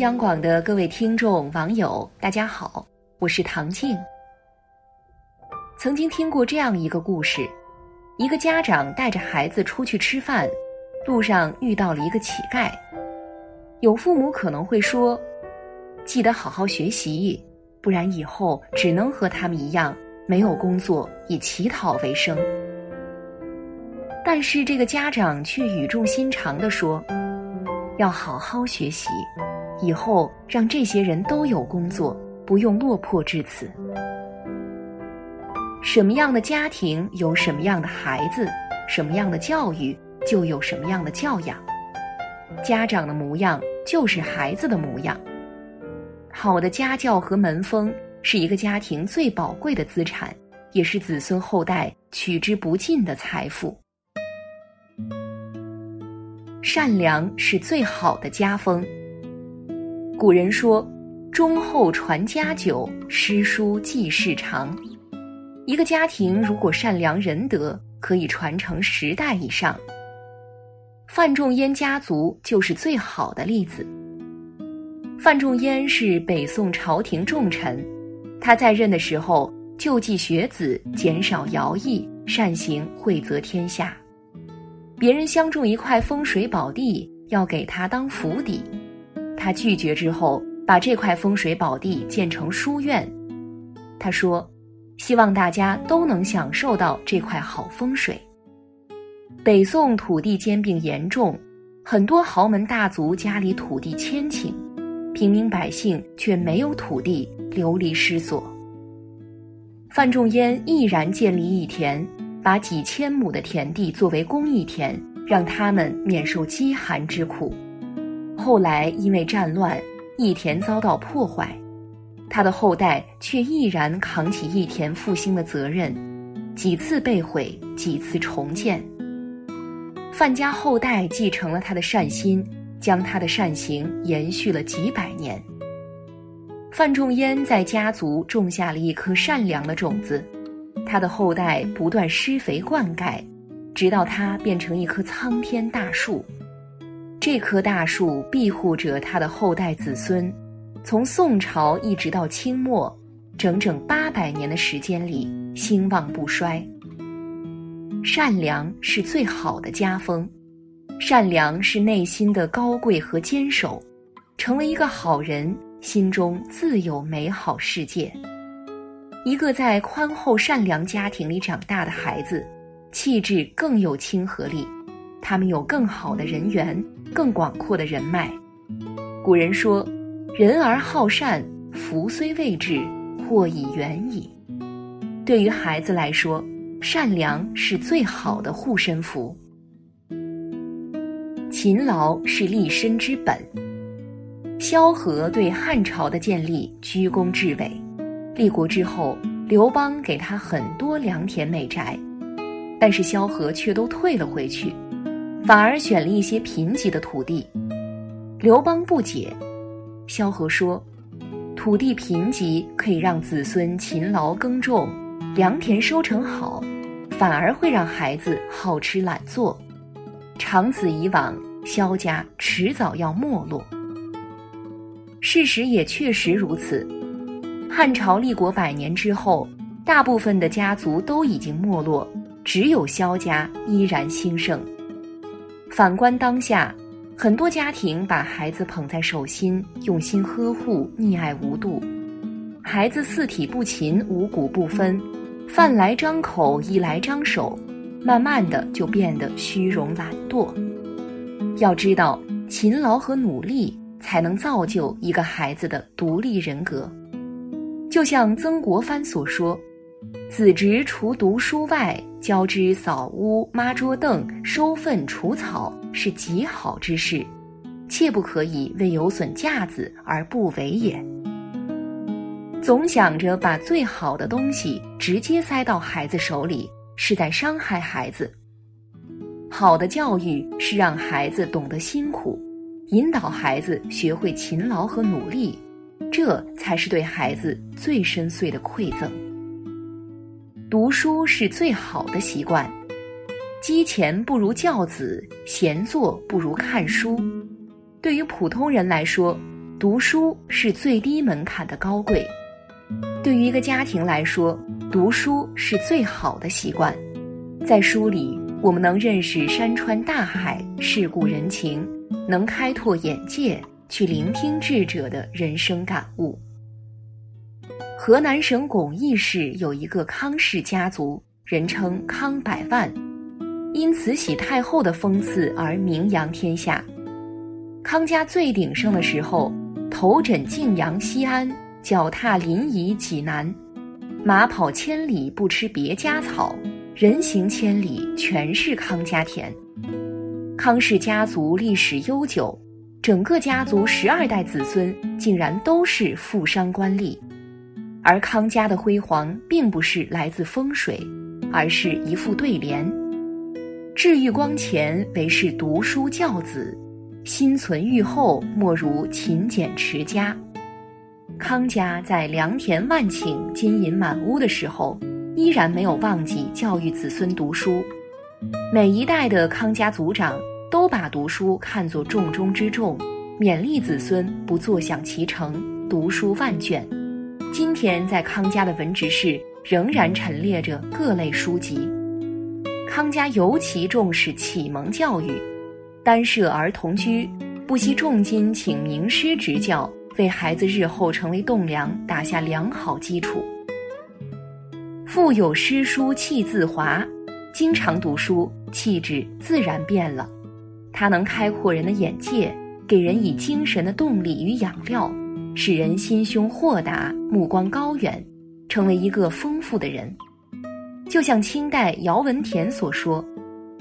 央广的各位听众、网友，大家好，我是唐静。曾经听过这样一个故事：一个家长带着孩子出去吃饭，路上遇到了一个乞丐。有父母可能会说：“记得好好学习，不然以后只能和他们一样，没有工作，以乞讨为生。”但是这个家长却语重心长地说：“要好好学习。”以后让这些人都有工作，不用落魄至此。什么样的家庭有什么样的孩子，什么样的教育就有什么样的教养。家长的模样就是孩子的模样。好的家教和门风是一个家庭最宝贵的资产，也是子孙后代取之不尽的财富。善良是最好的家风。古人说：“忠厚传家久，诗书继世长。”一个家庭如果善良仁德，可以传承十代以上。范仲淹家族就是最好的例子。范仲淹是北宋朝廷重臣，他在任的时候救济学子，减少徭役，善行惠泽天下。别人相中一块风水宝地，要给他当府邸。他拒绝之后，把这块风水宝地建成书院。他说：“希望大家都能享受到这块好风水。”北宋土地兼并严重，很多豪门大族家里土地千顷，平民百姓却没有土地，流离失所。范仲淹毅然建立义田，把几千亩的田地作为公益田，让他们免受饥寒之苦。后来因为战乱，义田遭到破坏，他的后代却毅然扛起义田复兴的责任，几次被毁，几次重建。范家后代继承了他的善心，将他的善行延续了几百年。范仲淹在家族种下了一颗善良的种子，他的后代不断施肥灌溉，直到他变成一棵苍天大树。这棵大树庇护着他的后代子孙，从宋朝一直到清末，整整八百年的时间里兴旺不衰。善良是最好的家风，善良是内心的高贵和坚守。成为一个好人，心中自有美好世界。一个在宽厚善良家庭里长大的孩子，气质更有亲和力。他们有更好的人缘，更广阔的人脉。古人说：“人而好善，福虽未至，祸已远矣。”对于孩子来说，善良是最好的护身符。勤劳是立身之本。萧何对汉朝的建立居功至伟，立国之后，刘邦给他很多良田美宅，但是萧何却都退了回去。反而选了一些贫瘠的土地，刘邦不解。萧何说：“土地贫瘠可以让子孙勤劳耕种，良田收成好，反而会让孩子好吃懒做。长此以往，萧家迟早要没落。”事实也确实如此。汉朝立国百年之后，大部分的家族都已经没落，只有萧家依然兴盛。反观当下，很多家庭把孩子捧在手心，用心呵护，溺爱无度。孩子四体不勤，五谷不分，饭来张口，衣来张手，慢慢的就变得虚荣懒惰。要知道，勤劳和努力才能造就一个孩子的独立人格。就像曾国藩所说。子侄除读书外，教之扫屋、抹桌凳、收粪除草，是极好之事，切不可以为有损架子而不为也。总想着把最好的东西直接塞到孩子手里，是在伤害孩子。好的教育是让孩子懂得辛苦，引导孩子学会勤劳和努力，这才是对孩子最深邃的馈赠。读书是最好的习惯，积钱不如教子，闲坐不如看书。对于普通人来说，读书是最低门槛的高贵。对于一个家庭来说，读书是最好的习惯。在书里，我们能认识山川大海、世故人情，能开拓眼界，去聆听智者的人生感悟。河南省巩义市有一个康氏家族，人称康百万，因慈禧太后的封赐而名扬天下。康家最鼎盛的时候，头枕晋阳西安，脚踏临沂济南，马跑千里不吃别家草，人行千里全是康家田。康氏家族历史悠久，整个家族十二代子孙竟然都是富商官吏。而康家的辉煌，并不是来自风水，而是一副对联：“志欲光前，唯是读书教子；心存欲后，莫如勤俭持家。”康家在良田万顷、金银满屋的时候，依然没有忘记教育子孙读书。每一代的康家族长都把读书看作重中之重，勉励子孙不坐享其成，读书万卷。今天在康家的文职室仍然陈列着各类书籍。康家尤其重视启蒙教育，单设儿童居，不惜重金请名师执教，为孩子日后成为栋梁打下良好基础。腹有诗书气自华，经常读书，气质自然变了。它能开阔人的眼界，给人以精神的动力与养料。使人心胸豁达，目光高远，成为一个丰富的人。就像清代姚文田所说：“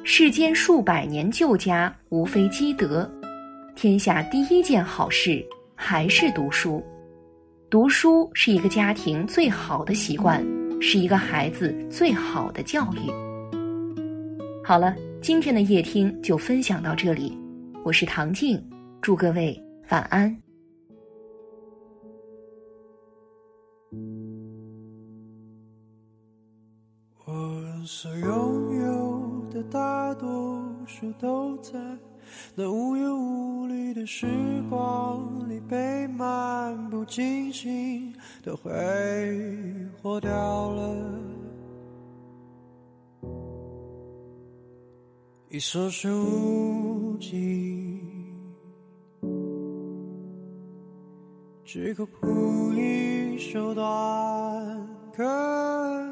世间数百年旧家，无非积德。天下第一件好事还是读书。读书是一个家庭最好的习惯，是一个孩子最好的教育。”好了，今天的夜听就分享到这里，我是唐静，祝各位晚安。所拥有的大多数都在那无忧无虑的时光里被漫不经心的挥霍掉了，一所书籍，只可谱一首短歌。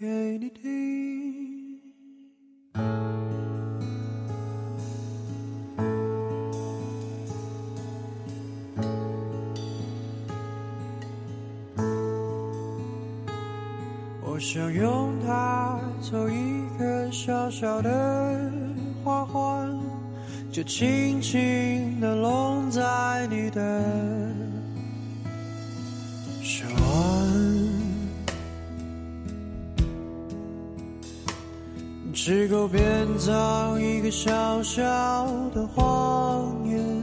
给你听。我想用它做一个小小的花环，就轻轻地拢在你的只够编造一个小小的谎言，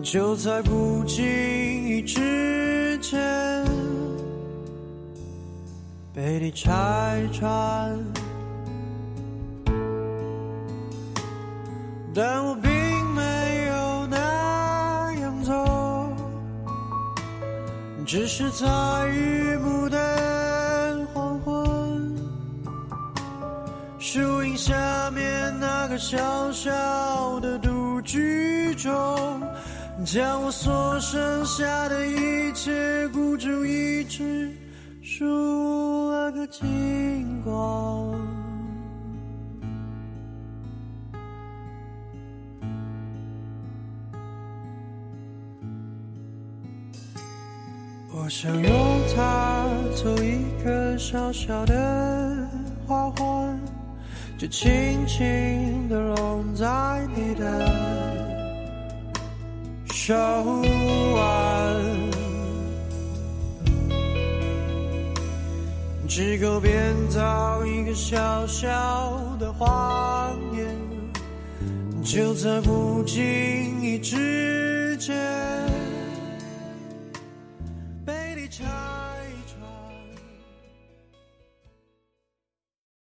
就在不经意之间被你拆穿。但我并没有那样做，只是在雨幕的。个小小的独居中，将我所剩下的一切孤注一掷，输了个精光。我想用它做一个小小的花环。就轻轻地拢在你的手腕，只够编造一个小小的谎言，就在不经意之间